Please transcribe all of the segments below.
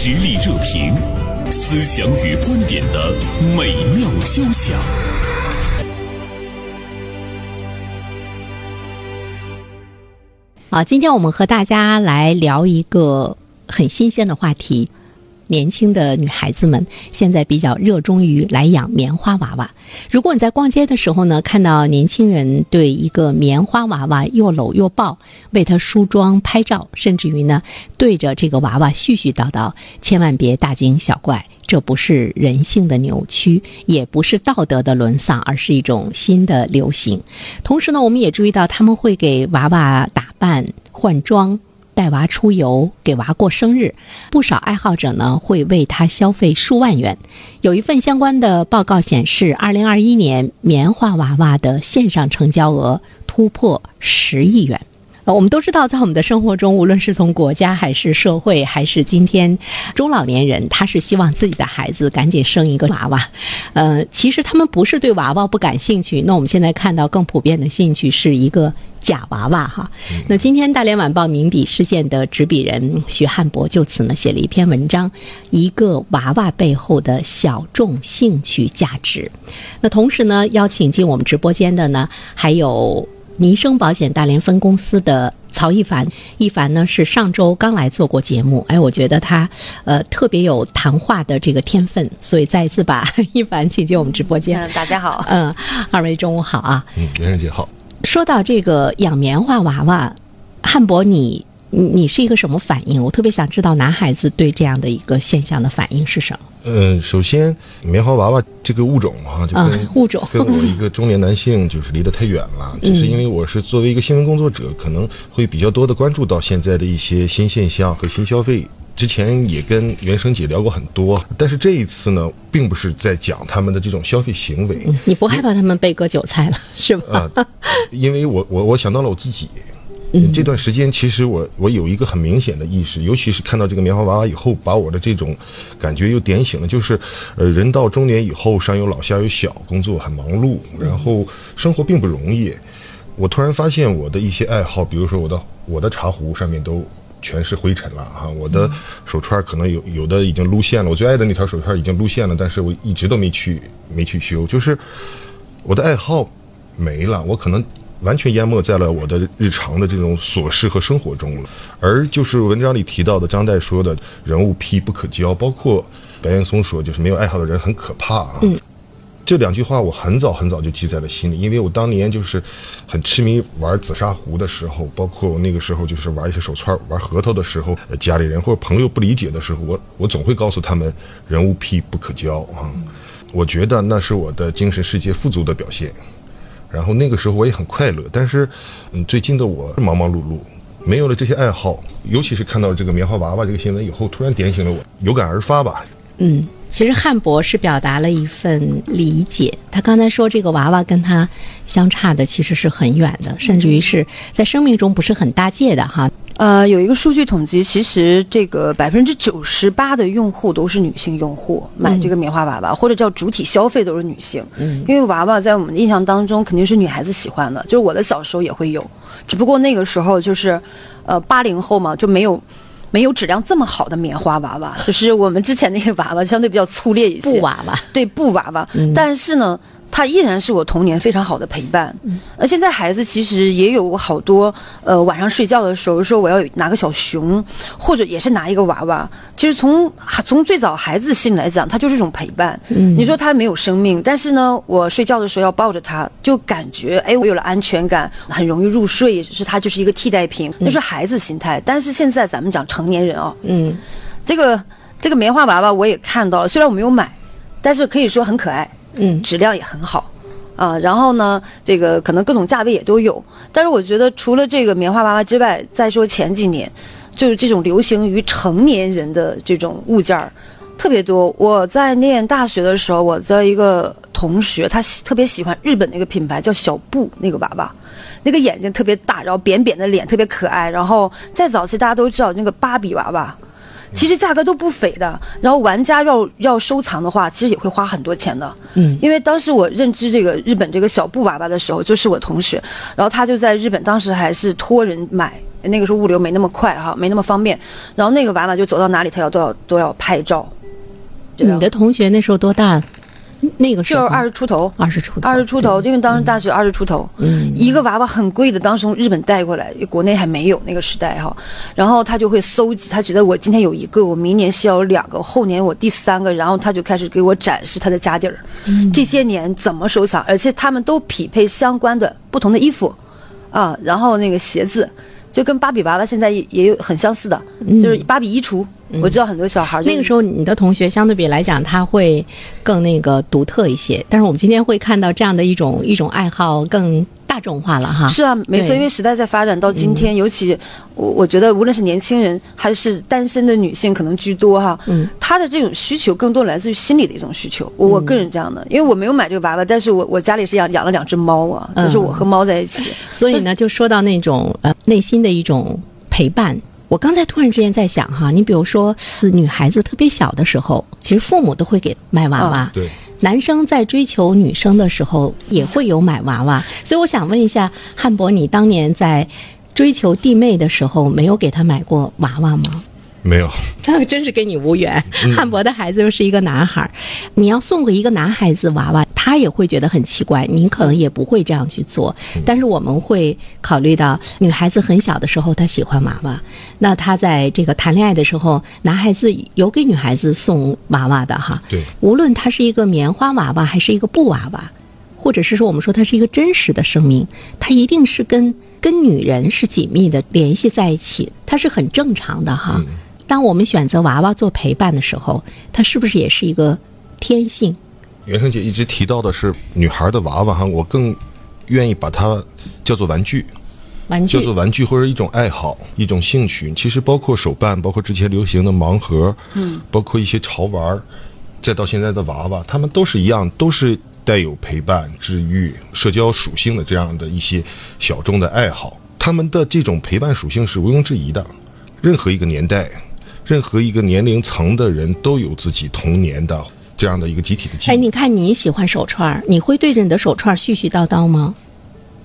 实力热评，思想与观点的美妙交响。好，今天我们和大家来聊一个很新鲜的话题。年轻的女孩子们现在比较热衷于来养棉花娃娃。如果你在逛街的时候呢，看到年轻人对一个棉花娃娃又搂又抱，为它梳妆拍照，甚至于呢对着这个娃娃絮絮叨叨，千万别大惊小怪，这不是人性的扭曲，也不是道德的沦丧，而是一种新的流行。同时呢，我们也注意到他们会给娃娃打扮换装。带娃出游，给娃过生日，不少爱好者呢会为他消费数万元。有一份相关的报告显示，二零二一年棉花娃娃的线上成交额突破十亿元。呃我们都知道，在我们的生活中，无论是从国家还是社会，还是今天中老年人，他是希望自己的孩子赶紧生一个娃娃。呃，其实他们不是对娃娃不感兴趣，那我们现在看到更普遍的兴趣是一个假娃娃哈。那今天《大连晚报》名笔事件的执笔人徐汉博就此呢写了一篇文章，一个娃娃背后的小众兴趣价值。那同时呢，邀请进我们直播间的呢还有。民生保险大连分公司的曹一凡，一凡呢是上周刚来做过节目，哎，我觉得他呃特别有谈话的这个天分，所以再一次把 一凡请进我们直播间。嗯大家好，嗯，二位中午好啊。嗯，袁生姐好。说到这个养棉花娃娃，汉博你你是一个什么反应？我特别想知道男孩子对这样的一个现象的反应是什么。嗯，首先，棉花娃娃这个物种哈，就跟物种跟我一个中年男性 就是离得太远了。只是因为我是作为一个新闻工作者，可能会比较多的关注到现在的一些新现象和新消费。之前也跟原生姐聊过很多，但是这一次呢，并不是在讲他们的这种消费行为。你不害怕他们被割韭菜了，是吧？因为我我我想到了我自己。这段时间，其实我我有一个很明显的意识，尤其是看到这个棉花娃娃以后，把我的这种感觉又点醒了。就是，呃，人到中年以后，上有老下有小，工作很忙碌，然后生活并不容易。我突然发现我的一些爱好，比如说我的我的茶壶上面都全是灰尘了哈，我的手串可能有有的已经撸线了，我最爱的那条手串已经撸线了，但是我一直都没去没去修，就是我的爱好没了，我可能。完全淹没在了我的日常的这种琐事和生活中了，而就是文章里提到的张岱说的“人物癖不可交”，包括白岩松说就是没有爱好的人很可怕啊。这两句话我很早很早就记在了心里，因为我当年就是很痴迷玩紫砂壶的时候，包括我那个时候就是玩一些手串、玩核桃的时候，家里人或者朋友不理解的时候，我我总会告诉他们“人物癖不可交”啊。我觉得那是我的精神世界富足的表现。然后那个时候我也很快乐，但是，嗯，最近的我忙忙碌碌，没有了这些爱好，尤其是看到这个棉花娃娃这个新闻以后，突然点醒了我，有感而发吧。嗯，其实汉博是表达了一份理解，他刚才说这个娃娃跟他相差的其实是很远的，甚至于是在生命中不是很搭界的哈。呃，有一个数据统计，其实这个百分之九十八的用户都是女性用户，买这个棉花娃娃或者叫主体消费都是女性。嗯，因为娃娃在我们的印象当中肯定是女孩子喜欢的，就是我的小时候也会有，只不过那个时候就是，呃，八零后嘛就没有，没有质量这么好的棉花娃娃，就是我们之前那个娃娃相对比较粗劣一些，布娃娃，对布娃娃，但是呢。它依然是我童年非常好的陪伴，而现在孩子其实也有好多，呃，晚上睡觉的时候说我要拿个小熊，或者也是拿一个娃娃。其实从从最早孩子心里来讲，它就是一种陪伴。你说他没有生命，但是呢，我睡觉的时候要抱着他，就感觉哎，我有了安全感，很容易入睡。是他就是一个替代品，那是孩子心态。但是现在咱们讲成年人啊，嗯，这个这个棉花娃娃我也看到了，虽然我没有买，但是可以说很可爱。嗯，质量也很好，啊，然后呢，这个可能各种价位也都有。但是我觉得除了这个棉花娃娃之外，再说前几年，就是这种流行于成年人的这种物件儿特别多。我在念大学的时候，我的一个同学他特别喜欢日本那个品牌叫小布那个娃娃，那个眼睛特别大，然后扁扁的脸特别可爱。然后再早期大家都知道那个芭比娃娃。其实价格都不菲的，然后玩家要要收藏的话，其实也会花很多钱的。嗯，因为当时我认知这个日本这个小布娃娃的时候，就是我同学，然后他就在日本，当时还是托人买那个时候物流没那么快哈，没那么方便。然后那个娃娃就走到哪里，他要都要都要拍照。你的同学那时候多大？那个时候。就是二十出头，二十出头，二十出头，因为当时大学二十出头，嗯。一个娃娃很贵的，当时从日本带过来，国内还没有那个时代哈。然后他就会搜集，他觉得我今天有一个，我明年需要有两个，后年我第三个，然后他就开始给我展示他的家底儿。嗯。这些年怎么收藏，而且他们都匹配相关的不同的衣服，啊，然后那个鞋子。就跟芭比娃娃现在也也有很相似的，就是芭比衣橱。我知道很多小孩那个时候，你的同学相对比来讲，他会更那个独特一些。但是我们今天会看到这样的一种一种爱好更大众化了哈。是啊，没错，因为时代在发展到今天，尤其我我觉得无论是年轻人还是单身的女性，可能居多哈。嗯，她的这种需求更多来自于心理的一种需求。我我个人这样的，因为我没有买这个娃娃，但是我我家里是养养了两只猫啊，嗯就是我和猫在一起。所以呢，就说到那种呃内心的一种陪伴。我刚才突然之间在想哈，你比如说女孩子特别小的时候，其实父母都会给买娃娃。对，男生在追求女生的时候也会有买娃娃，所以我想问一下汉博，你当年在追求弟妹的时候，没有给她买过娃娃吗？没有，那真是跟你无缘。汉博的孩子又是一个男孩儿，你要送给一个男孩子娃娃，他也会觉得很奇怪，你可能也不会这样去做。但是我们会考虑到女孩子很小的时候，她喜欢娃娃，那她在这个谈恋爱的时候，男孩子有给女孩子送娃娃的哈。对，无论它是一个棉花娃娃还是一个布娃娃，或者是说我们说它是一个真实的生命，它一定是跟跟女人是紧密的联系在一起，它是很正常的哈。当我们选择娃娃做陪伴的时候，它是不是也是一个天性？袁生姐一直提到的是女孩的娃娃哈，我更愿意把它叫做玩具，玩具叫做玩具或者一种爱好、一种兴趣。其实包括手办，包括之前流行的盲盒，嗯，包括一些潮玩儿，再到现在的娃娃，他们都是一样，都是带有陪伴、治愈、社交属性的这样的一些小众的爱好。他们的这种陪伴属性是毋庸置疑的，任何一个年代。任何一个年龄层的人都有自己童年的这样的一个集体的记忆哎，你看你喜欢手串儿，你会对着你的手串儿絮絮叨叨吗？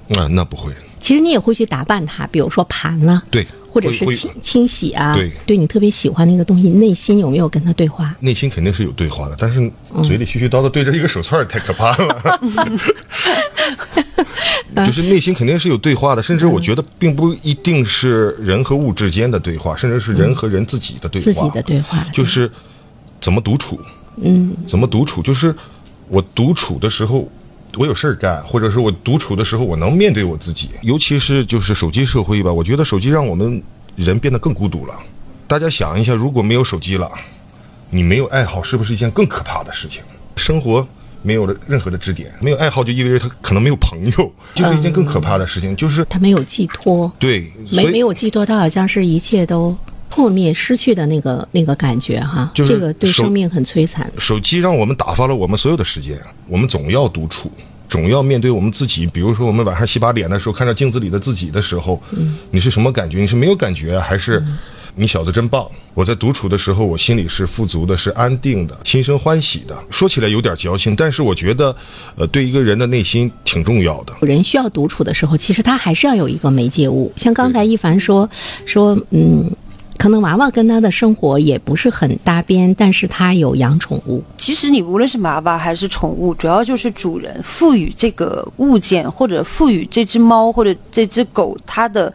啊，那不会，其实你也会去打扮它，比如说盘了，对，或者是清清洗啊。对对你特别喜欢那个东西，内心有没有跟他对话？内心肯定是有对话的，但是嘴里絮絮叨叨对着一个手串儿太可怕了。就是内心肯定是有对话的，甚至我觉得并不一定是人和物之间的对话，甚至是人和人自己的对话。自己的对话，就是怎么独处，嗯，怎么独处，就是我独处的时候。我有事儿干，或者是我独处的时候，我能面对我自己。尤其是就是手机社会吧，我觉得手机让我们人变得更孤独了。大家想一下，如果没有手机了，你没有爱好，是不是一件更可怕的事情？生活没有了任何的支点，没有爱好就意味着他可能没有朋友，就是一件更可怕的事情。就是他没有寄托，对，没没有寄托，他好像是一切都破灭、失去的那个那个感觉哈。就是这个对生命很摧残。手机让我们打发了我们所有的时间，我们总要独处，总要面对我们自己。比如说，我们晚上洗把脸的时候，看着镜子里的自己的时候，你是什么感觉？你是没有感觉，还是你小子真棒？我在独处的时候，我心里是富足的，是安定的，心生欢喜的。说起来有点矫情，但是我觉得，呃，对一个人的内心挺重要的。人需要独处的时候，其实他还是要有一个媒介物。像刚才一凡说说，嗯，可能娃娃跟他的生活也不是很搭边，但是他有养宠物。其实你无论是娃娃还是宠物，主要就是主人赋予这个物件或者赋予这只猫或者这只狗它的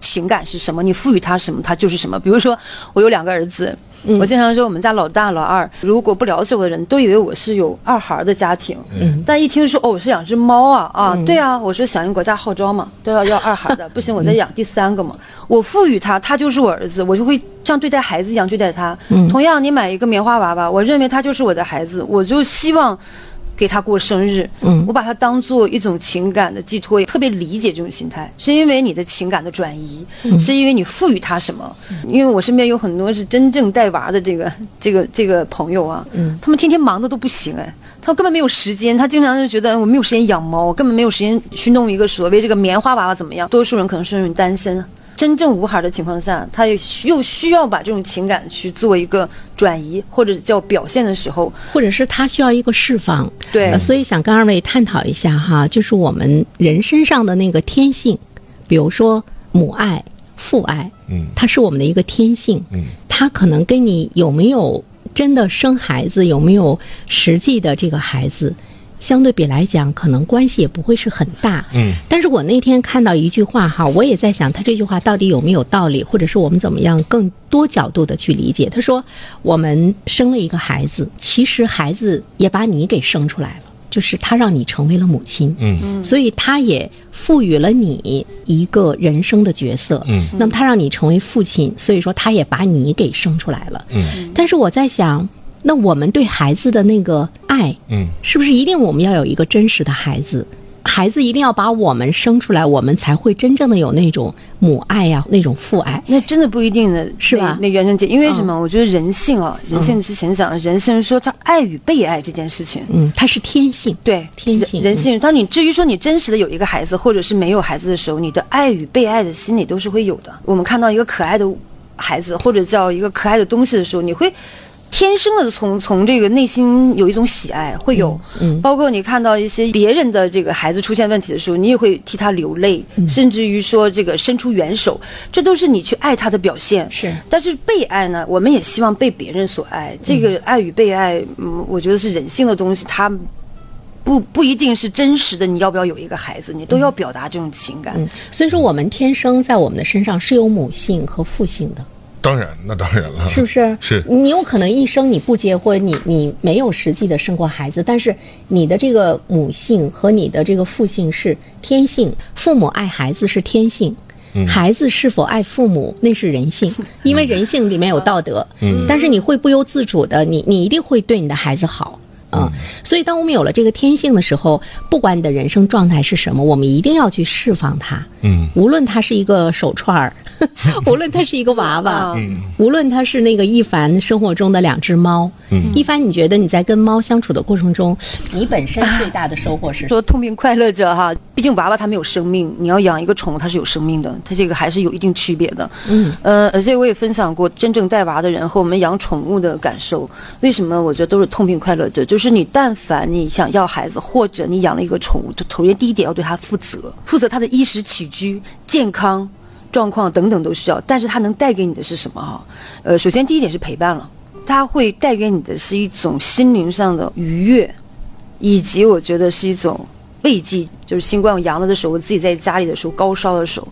情感是什么，你赋予他什么，他就是什么。比如说，我有两个儿子。我经常说，我们家老大、老二，如果不了解我的人都以为我是有二孩的家庭，嗯但一听说哦，我是养只猫啊啊，对啊，我说响应国家号召嘛，都要要二孩的，不行，我再养第三个嘛。我赋予他，他就是我儿子，我就会像对待孩子一样对待他。同样，你买一个棉花娃娃，我认为他就是我的孩子，我就希望。给他过生日，嗯我把它当做一种情感的寄托，也特别理解这种心态，是因为你的情感的转移，是因为你赋予他什么？因为我身边有很多是真正带娃的这个这个这个朋友啊，他们天天忙的都不行哎，他根本没有时间，他经常就觉得我没有时间养猫，我根本没有时间去弄一个所谓这个棉花娃娃怎么样？多数人可能是因为单身。真正无孩的情况下，他也需又需要把这种情感去做一个转移或者叫表现的时候，或者是他需要一个释放，对。呃所以想跟二位探讨一下哈，就是我们人身上的那个天性，比如说母爱、父爱，嗯。它是我们的一个天性，嗯。它可能跟你有没有真的生孩子，有没有实际的这个孩子，相对比来讲，可能关系也不会是很大。嗯但是我那天看到一句话哈，我也在想，他这句话到底有没有道理，或者是我们怎么样更多角度的去理解？他说，我们生了一个孩子，其实孩子也把你给生出来了，就是他让你成为了母亲。嗯所以他也赋予了你一个人生的角色。嗯那么他让你成为父亲，所以说他也把你给生出来了。嗯但是我在想，那我们对孩子的那个爱，嗯是不是一定我们要有一个真实的孩子？孩子一定要把我们生出来，我们才会真正的有那种母爱呀、那种父爱。那真的不一定的，是吧嗯那那袁生姐，因为什么？我觉得人性啊，人性之前讲的人性，说他爱与被爱这件事情，嗯，它是天性。对天性人人性。当你至于说你真实的有一个孩子，或者是没有孩子的时候，你的爱与被爱的心理都是会有的。我们看到一个可爱的孩子，或者叫一个可爱的东西的时候，你会。天生的从从这个内心有一种喜爱，会有，嗯包括你看到一些别人的这个孩子出现问题的时候，你也会替他流泪，嗯甚至于说这个伸出援手，这都是你去爱他的表现。是但是被爱呢，我们也希望被别人所爱。这个爱与被爱，嗯，我觉得是人性的东西，它不不一定是真实的。你要不要有一个孩子，你都要表达这种情感。嗯，所以说我们天生在我们的身上是有母性和父性的，当然，那当然了，是不是？是你有可能一生你不结婚，你你没有实际的生过孩子，但是你的这个母性和你的这个父性是天性，父母爱孩子是天性。孩子是否爱父母，那是人性，因为人性里面有道德。嗯，但是你会不由自主的，你你一定会对你的孩子好。啊、所以当我们有了这个天性的时候，不管你的人生状态是什么，我们一定要去释放它。嗯无论它是一个手串儿，无论它是一个娃娃，嗯无论它是那个一凡生活中的两只猫，嗯一凡，你觉得你在跟猫相处的过程中，你本身最大的收获是什么？说痛并快乐着哈，毕竟娃娃它没有生命，你要养一个宠物它是有生命的，它这个还是有一定区别的。嗯，呃，而且我也分享过真正带娃的人和我们养宠物的感受。为什么我觉得都是痛并快乐着？就是就是你但凡你想要孩子，或者你养了一个宠物，首先第一点要对它负责，负责它的衣食起居、健康状况等等都需要。但是它能带给你的是什么哈？呃，首先第一点是陪伴了，它会带给你的是一种心灵上的愉悦，以及我觉得是一种慰藉。就是新冠我阳了的时候，我自己在家里的时候高烧的时候，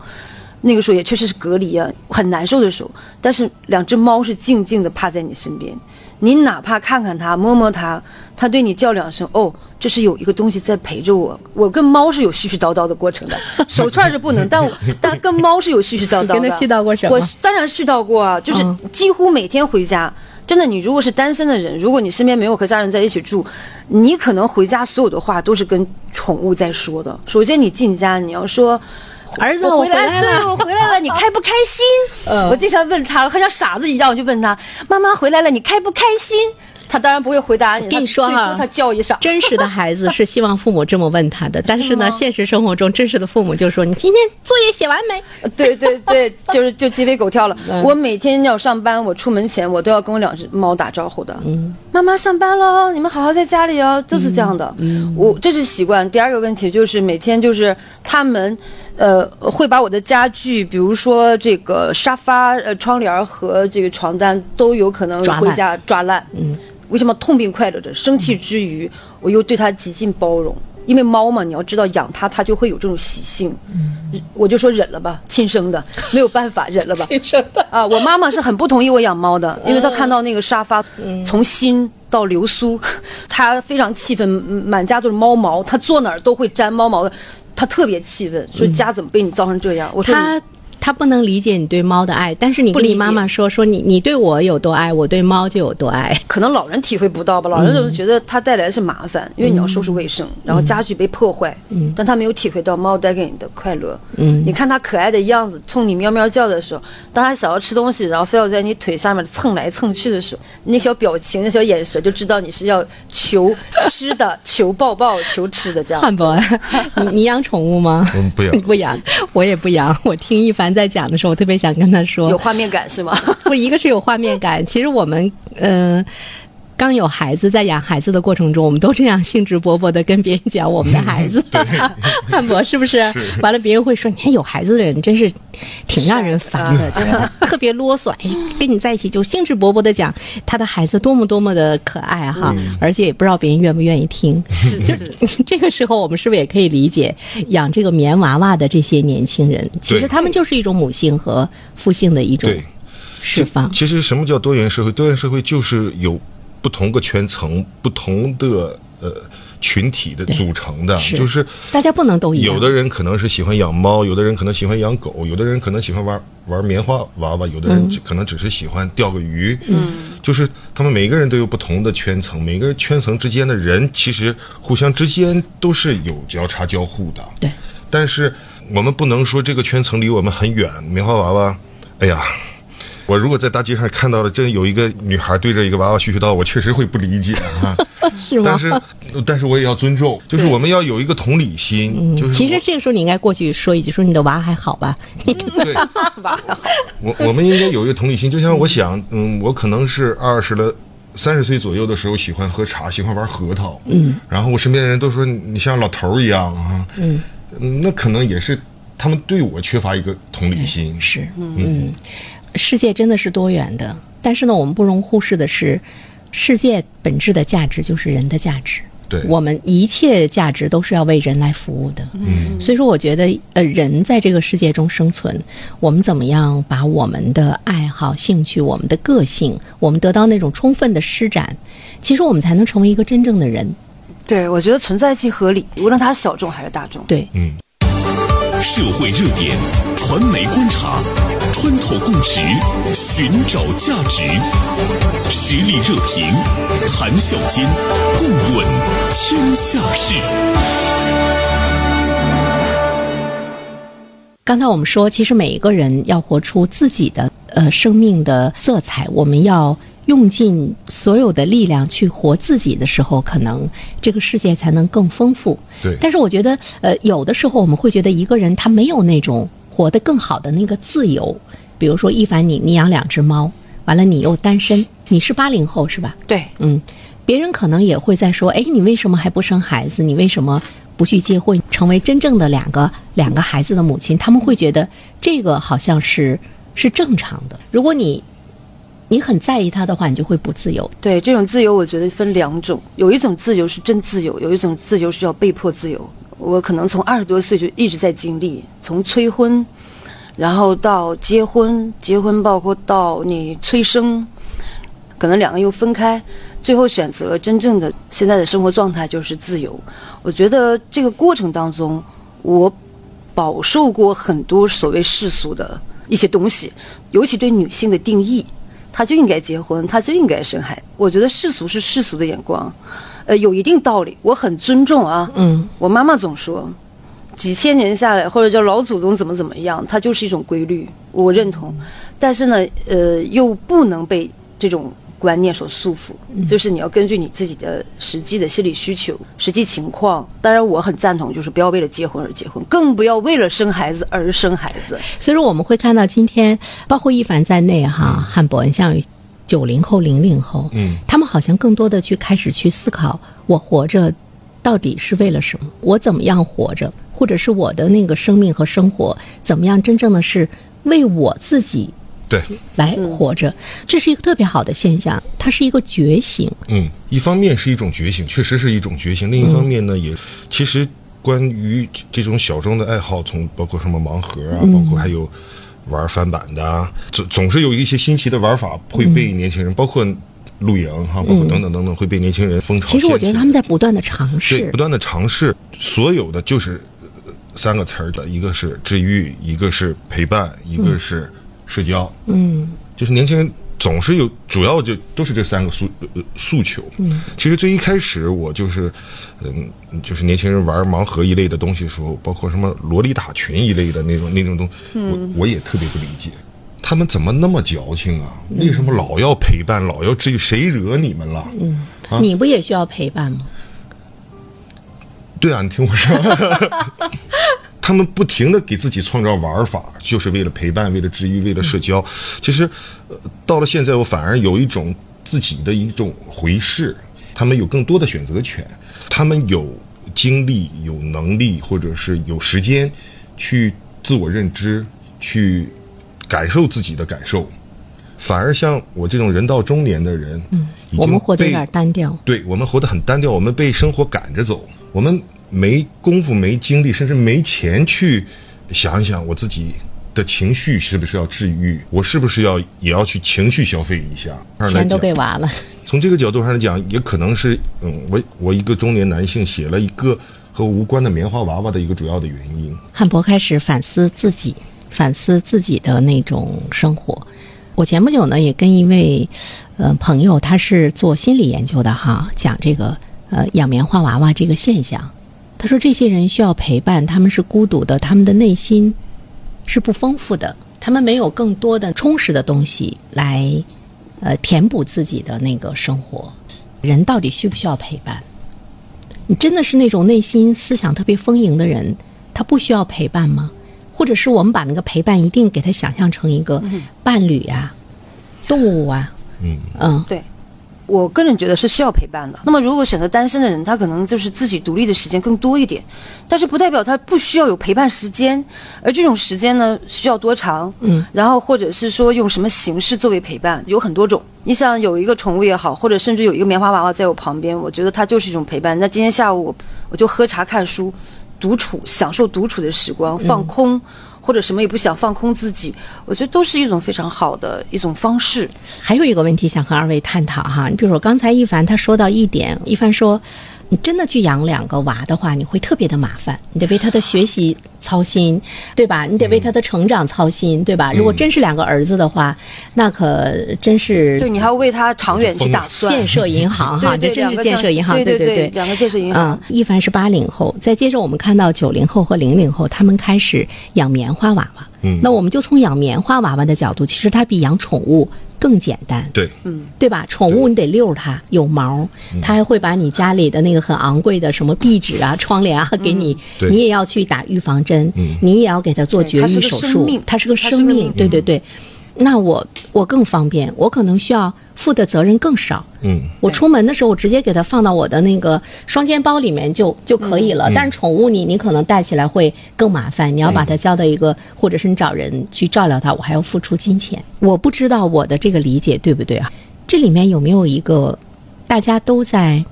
那个时候也确实是隔离啊，很难受的时候。但是两只猫是静静的趴在你身边，你哪怕看看它、摸摸它，它对你叫两声，哦，这是有一个东西在陪着我。我跟猫是有絮絮叨叨的过程的，手串是不能，但我但跟猫是有絮絮叨叨的。你跟它絮叨过什么我当然絮叨过啊，就是嗯几乎每天回家。真的，你如果是单身的人，如果你身边没有和家人在一起住，你可能回家所有的话都是跟宠物在说的。首先，你进家你要说。儿子，我回来对，了。我回来了，你开不开心？嗯我经常问他，很像傻子一样，我就问他：“妈妈回来了，你开不开心？”他当然不会回答你，跟你说哈他最多他叫一声。真实的孩子是希望父母这么问他的，但是呢，现实生活中真实的父母就说：“你今天作业写完没？” 对对对，就是就鸡飞狗跳了。嗯我每天要上班，我出门前我都要跟我两只猫打招呼的。嗯，妈妈上班喽，你们好好在家里哦，都是这样的。嗯，我这是习惯。第二个问题就是每天就是他们。呃，会把我的家具，比如说这个沙发、呃窗帘和这个床单，都有可能回家抓烂。嗯，为什么痛并快乐着？生气之余，我又对它极尽包容。因为猫嘛，你要知道养它，它就会有这种习性。嗯，我就说忍了吧，亲生的，没有办法，忍了吧。亲生的。啊，我妈妈是很不同意我养猫的，因为她看到那个沙发从新到流苏，她非常气愤，满家都是猫毛，她坐哪儿都会沾猫毛的，她特别气愤，说家怎么被你造成这样？我说你他他不能理解你对猫的爱，但是你跟你不理妈妈说说你你对我有多爱，我对猫就有多爱。可能老人体会不到吧，老人总是觉得它带来的是麻烦，因为你要收拾卫生，然后家具被破坏，但他没有体会到猫带给你的快乐。嗯你看它可爱的样子，冲你喵喵叫的时候，当它想要吃东西，然后非要在你腿上面蹭来蹭去的时候，那小表情、那小眼神，就知道你是要求吃的、求抱抱、求吃的这样。汉博，你你养宠物吗？我们不养 不养，我也不养。我听一凡在讲的时候，我特别想跟他说，有画面感是吗？不，一个是有画面感，其实我们嗯、呃刚有孩子，在养孩子的过程中，我们都这样兴致勃勃的跟别人讲我们的孩子，汉博是不是？完了，别人会说，你看有孩子的人真是挺让人烦的，就是 特别啰嗦。哎，跟你在一起就兴致勃勃的讲他的孩子多么多么的可爱哈，而且也不知道别人愿不愿意听。是就是，这个时候我们是不是也可以理解养这个棉娃娃的这些年轻人？其实他们就是一种母性和父性的一种释放。其实什么叫多元社会？多元社会就是有。不同个圈层、不同的呃群体的组成的，就是大家不能都一样。有的人可能是喜欢养猫，有的人可能喜欢养狗，有的人可能喜欢玩玩棉花娃娃，有的人可能只是喜欢钓个鱼。嗯，就是他们每个人都有不同的圈层，每个圈层之间的人其实互相之间都是有交叉交互的。对，但是我们不能说这个圈层离我们很远。棉花娃娃，哎呀。我如果在大街上看到了真有一个女孩对着一个娃娃絮絮叨，我确实会不理解啊。是吗？但是，但是我也要尊重，就是我们要有一个同理心。就是其实这个时候你应该过去说一句，说你的娃还好吧？对，娃还好。我我们应该有一个同理心，就像我想，嗯，我可能是二十了三十岁左右的时候喜欢喝茶，喜欢玩核桃，嗯，然后我身边的人都说你像老头一样啊，嗯，那可能也是他们对我缺乏一个同理心。是，嗯。世界真的是多元的，但是呢，我们不容忽视的是，世界本质的价值就是人的价值。对，我们一切价值都是要为人来服务的。嗯，所以说，我觉得，呃，人在这个世界中生存，我们怎么样把我们的爱好、兴趣、我们的个性，我们得到那种充分的施展，其实我们才能成为一个真正的人。对，我觉得存在即合理，无论它小众还是大众。对，嗯。社会热点，传媒观察。穿透共识，寻找价值，实力热评，谈笑间，共论天下事。刚才我们说，其实每一个人要活出自己的呃生命的色彩，我们要用尽所有的力量去活自己的时候，可能这个世界才能更丰富。对。但是我觉得，呃，有的时候我们会觉得一个人他没有那种。活得更好的那个自由，比如说一凡，你你养两只猫，完了你又单身，你是八零后是吧？对，嗯，别人可能也会在说，哎，你为什么还不生孩子？你为什么不去结婚，成为真正的两个两个孩子的母亲？他们会觉得这个好像是是正常的。如果你你很在意他的话，你就会不自由。对，这种自由我觉得分两种，有一种自由是真自由，有一种自由是叫被迫自由。我可能从二十多岁就一直在经历，从催婚，然后到结婚，结婚包括到你催生，可能两个又分开，最后选择真正的现在的生活状态就是自由。我觉得这个过程当中，我饱受过很多所谓世俗的一些东西，尤其对女性的定义，她就应该结婚，她就应该生孩。我觉得世俗是世俗的眼光。呃，有一定道理，我很尊重啊。嗯，我妈妈总说，几千年下来，或者叫老祖宗怎么怎么样，它就是一种规律，我认同。但是呢，呃，又不能被这种观念所束缚，就是你要根据你自己的实际的心理需求、实际情况。当然，我很赞同，就是不要为了结婚而结婚，更不要为了生孩子而生孩子。所以说，我们会看到今天，包括一凡在内哈，汉博，你像。九零后、零零后，嗯，他们好像更多的去开始去思考，我活着到底是为了什么？我怎么样活着？或者是我的那个生命和生活怎么样？真正的是为我自己对来活着，这是一个特别好的现象，它是一个觉醒。嗯，一方面是一种觉醒，确实是一种觉醒；另一方面呢，也其实关于这种小众的爱好，从包括什么盲盒啊，包括还有。玩翻版的，总总是有一些新奇的玩法会被年轻人，包括露营哈，包括等等等等，会被年轻人风潮。其实我觉得他们在不断的尝试，对，不断的尝试，所有的就是三个词儿的，一个是治愈，一个是陪伴，一个是社交。嗯，就是年轻人。总是有，主要就都是这三个诉呃诉求。嗯，其实最一开始我就是，嗯，就是年轻人玩盲盒一类的东西的时候，包括什么萝莉塔群一类的那种那种东，我我也特别不理解，他们怎么那么矫情啊？为什么老要陪伴，老要至于？谁惹你们了？嗯，你不也需要陪伴吗？对啊，你听我说。他们不停的给自己创造玩法，就是为了陪伴，为了治愈，为了社交。其实，呃，到了现在，我反而有一种自己的一种回事，他们有更多的选择权，他们有精力、有能力，或者是有时间去自我认知，去感受自己的感受。反而像我这种人到中年的人，嗯，我们活得有点单调。对我们活得很单调，我们被生活赶着走，我们没功夫、没精力，甚至没钱去想一想我自己的情绪是不是要治愈，我是不是要也要去情绪消费一下？钱都给娃了。从这个角度上来讲，也可能是嗯，我我一个中年男性写了一个和无关的棉花娃娃的一个主要的原因。汉博开始反思自己，反思自己的那种生活。我前不久呢，也跟一位呃朋友，他是做心理研究的哈，讲这个呃养棉花娃娃这个现象。他说，这些人需要陪伴，他们是孤独的，他们的内心是不丰富的，他们没有更多的充实的东西来呃填补自己的那个生活。人到底需不需要陪伴？你真的是那种内心思想特别丰盈的人，他不需要陪伴吗？或者是我们把那个陪伴一定给他想象成一个伴侣啊，动物啊，嗯嗯，对，我个人觉得是需要陪伴的。那么如果选择单身的人，他可能就是自己独立的时间更多一点，但是不代表他不需要有陪伴时间。而这种时间呢，需要多长？嗯，然后或者是说用什么形式作为陪伴，有很多种。你想有一个宠物也好，或者甚至有一个棉花娃娃在我旁边，我觉得它就是一种陪伴。那今天下午我就喝茶看书。独处，享受独处的时光，放空，或者什么也不想，放空自己，我觉得都是一种非常好的一种方式。还有一个问题想和二位探讨哈，你比如说刚才一凡他说到一点，一凡说。你真的去养两个娃的话，你会特别的麻烦，你得为他的学习操心，对吧？你得为他的成长操心，对吧？如果真是两个儿子的话，那可真是对，你还要为他长远去打算。建设银行哈，这真是建设银行，对对对，两个建设银行。嗯，一凡是八零后，再接着我们看到九零后和零零后，他们开始养棉花娃娃。嗯，那我们就从养棉花娃娃的角度，其实它比养宠物。更简单，对，嗯，对吧？宠物你得遛它，有毛，它还会把你家里的那个很昂贵的什么壁纸啊、窗帘啊给你，你也要去打预防针，你也要给它做绝育手术，它是个生命，对对对。那我我更方便，我可能需要负的责任更少。嗯，我出门的时候，我直接给它放到我的那个双肩包里面就就可以了。但是宠物你你可能带起来会更麻烦，你要把它交到一个，或者是你找人去照料它，我还要付出金钱。我不知道我的这个理解对不对啊？这里面有没有一个大家都在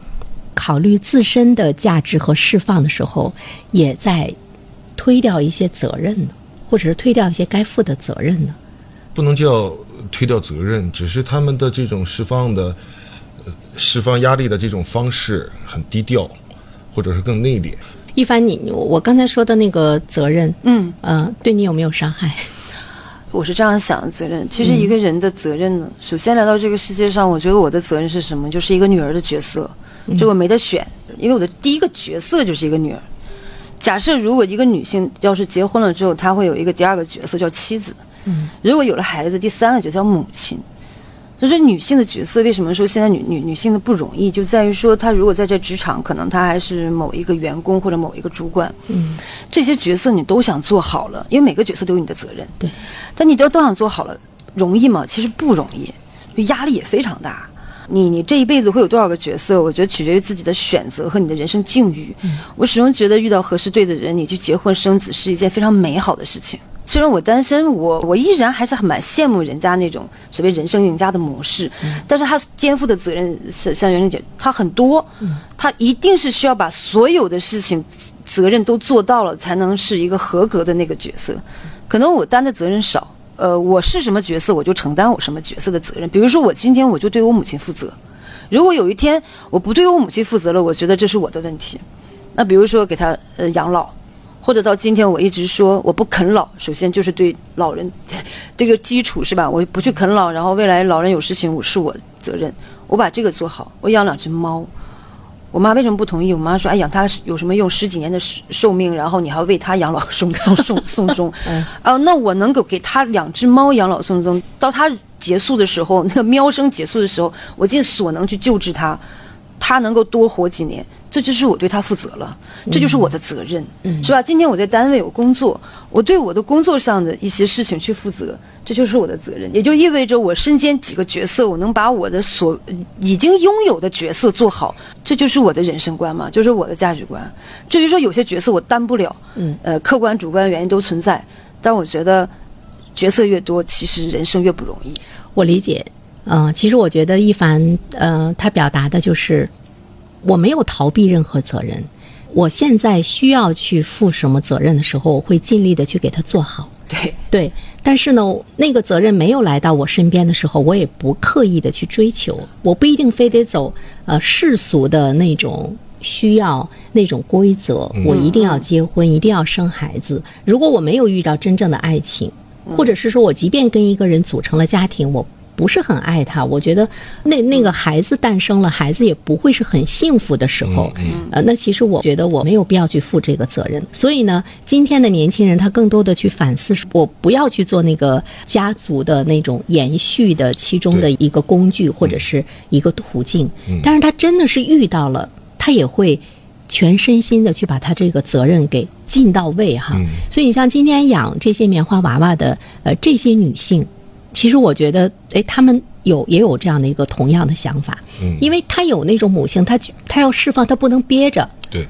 考虑自身的价值和释放的时候，也在推掉一些责任呢？或者是推掉一些该负的责任呢？不能叫推掉责任，只是他们的这种释放的、释放压力的这种方式很低调，或者是更内敛。一凡，你我刚才说的那个责任，嗯嗯，对你有没有伤害？我是这样想的，责任其实一个人的责任呢，首先来到这个世界上，我觉得我的责任是什么？就是一个女儿的角色，这我没得选，因为我的第一个角色就是一个女儿。假设如果一个女性要是结婚了之后，她会有一个第二个角色叫妻子。嗯，如果有了孩子，第三个就叫母亲。就是女性的角色，为什么说现在女女女性的不容易，就在于说她如果在这职场，可能她还是某一个员工或者某一个主管。嗯，这些角色你都想做好了，因为每个角色都有你的责任。对，但你都都想做好了，容易吗？其实不容易，压力也非常大。你你这一辈子会有多少个角色？我觉得取决于自己的选择和你的人生境遇。我始终觉得遇到合适对的人，你去结婚生子是一件非常美好的事情。虽然我单身，我我依然还是很蛮羡慕人家那种所谓人生赢家的模式，但是他肩负的责任是像袁玲姐，他很多，他一定是需要把所有的事情责任都做到了，才能是一个合格的那个角色。可能我担的责任少，呃，我是什么角色，我就承担我什么角色的责任。比如说，我今天我就对我母亲负责，如果有一天我不对我母亲负责了，我觉得这是我的问题。那比如说给她呃养老。或者到今天，我一直说我不啃老，首先就是对老人 这个基础是吧？我不去啃老，然后未来老人有事情，我是我责任，我把这个做好。我养两只猫，我妈为什么不同意？我妈说：“哎，养它有什么用？十几年的寿命，然后你还要为它养老送送送送终。”哦，那我能够给它两只猫养老送终，到它结束的时候，那个喵声结束的时候，我尽所能去救治它。他能够多活几年，这就是我对他负责了，这就是我的责任，是吧？今天我在单位我工作，我对我的工作上的一些事情去负责，这就是我的责任，也就意味着我身兼几个角色，我能把我的所已经拥有的角色做好，这就是我的人生观嘛，就是我的价值观。至于说有些角色我担不了，嗯，呃，客观主观原因都存在，但我觉得角色越多，其实人生越不容易。我理解。嗯，其实我觉得一凡，呃，他表达的就是我没有逃避任何责任。我现在需要去负什么责任的时候，我会尽力的去给他做好。对 对，但是呢，那个责任没有来到我身边的时候，我也不刻意的去追求。我不一定非得走呃世俗的那种需要那种规则，我一定要结婚，一定要生孩子。如果我没有遇到真正的爱情，或者是说我即便跟一个人组成了家庭，我。不是很爱他，我觉得那那个孩子诞生了，孩子也不会是很幸福的时候。呃，那其实我觉得我没有必要去负这个责任。所以呢，今天的年轻人他更多的去反思，我不要去做那个家族的那种延续的其中的一个工具或者是一个途径。但是他真的是遇到了，他也会全身心的去把他这个责任给尽到位哈。所以你像今天养这些棉花娃娃的呃这些女性。其实我觉得，哎，他们有也有这样的一个同样的想法，嗯，因为他有那种母性，他他要释放，他不能憋着。对，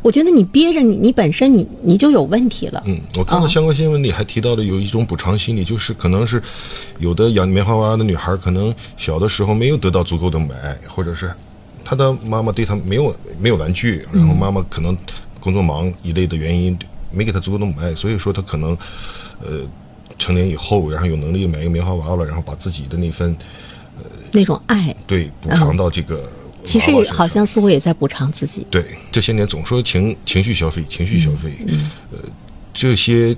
我觉得你憋着，你你本身你你就有问题了。嗯，我看到相关新闻里还提到了有一种补偿心理，就是可能是有的养棉花娃娃的女孩，可能小的时候没有得到足够的母爱，或者是她的妈妈对她没有没有玩具，然后妈妈可能工作忙一类的原因没给她足够的母爱，所以说她可能呃。成年以后，然后有能力买一个棉花娃娃了，然后把自己的那份，呃，那种爱，对，补偿到这个。其实好像似乎也在补偿自己。对，这些年总说情情绪消费，情绪消费，呃，这些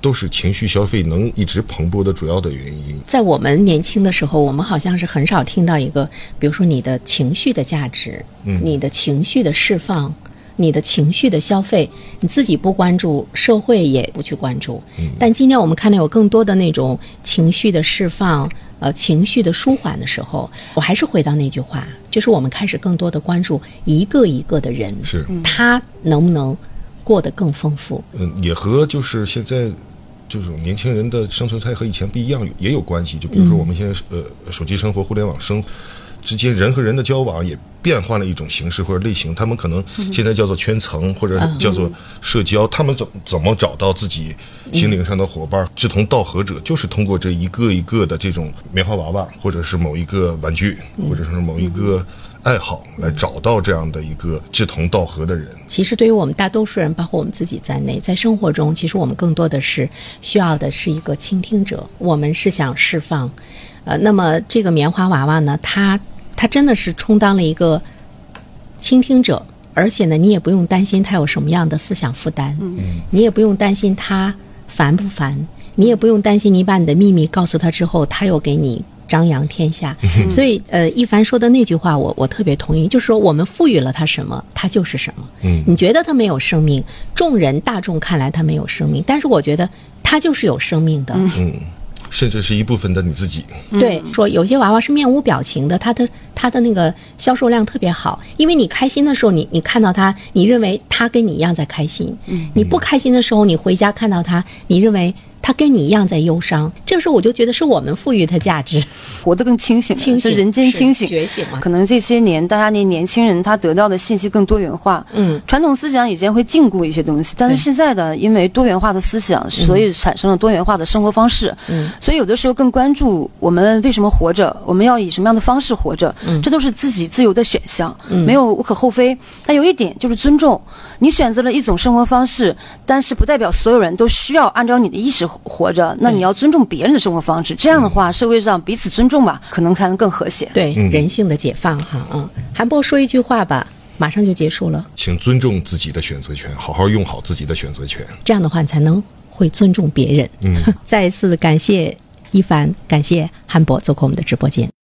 都是情绪消费能一直蓬勃的主要的原因。在我们年轻的时候，我们好像是很少听到一个，比如说你的情绪的价值，嗯，你的情绪的释放。你的情绪的消费，你自己不关注，社会也不去关注。但今天我们看到有更多的那种情绪的释放，呃，情绪的舒缓的时候，我还是回到那句话，就是我们开始更多的关注一个一个的人，是他能不能过得更丰富。嗯，也和就是现在这种年轻人的生存态和以前不一样也有关系。就比如说我们现在呃手机生活、互联网生之间，人和人的交往也。变换了一种形式或者类型，他们可能现在叫做圈层或者叫做社交，他们怎怎么找到自己心灵上的伙伴、志同道合者，就是通过这一个一个的这种棉花娃娃，或者是某一个玩具，或者是某一个爱好，来找到这样的一个志同道合的人。其实，对于我们大多数人，包括我们自己在内，在生活中，其实我们更多的是需要的是一个倾听者。我们是想释放，呃，那么这个棉花娃娃呢，它。他真的是充当了一个倾听者，而且呢，你也不用担心他有什么样的思想负担，你也不用担心他烦不烦，你也不用担心你把你的秘密告诉他之后，他又给你张扬天下。所以，呃，一凡说的那句话，我我特别同意，就是说我们赋予了他什么，他就是什么。你觉得他没有生命，众人大众看来他没有生命，但是我觉得他就是有生命的。甚至是一部分的你自己。对，说有些娃娃是面无表情的，他的他的那个销售量特别好，因为你开心的时候，你你看到他，你认为它跟你一样在开心；你不开心的时候，你回家看到他，你认为。他跟你一样在忧伤，这个时候我就觉得是我们赋予他价值，活得更清醒，清醒，人间清醒，觉醒嘛。可能这些年大家那年轻人他得到的信息更多元化，嗯，传统思想以前会禁锢一些东西，但是现在的因为多元化的思想，所以产生了多元化的生活方式，嗯，所以有的时候更关注我们为什么活着，我们要以什么样的方式活着，嗯，这都是自己自由的选项，嗯，没有无可厚非。但有一点就是尊重，你选择了一种生活方式，但是不代表所有人都需要按照你的意识。活着，那你要尊重别人的生活方式。这样的话，社会上彼此尊重吧，可能才能更和谐。对，人性的解放哈，嗯。韩波说一句话吧，马上就结束了。请尊重自己的选择权，好好用好自己的选择权。这样的话，你才能会尊重别人。嗯。再一次感谢一凡，感谢韩博做客我们的直播间。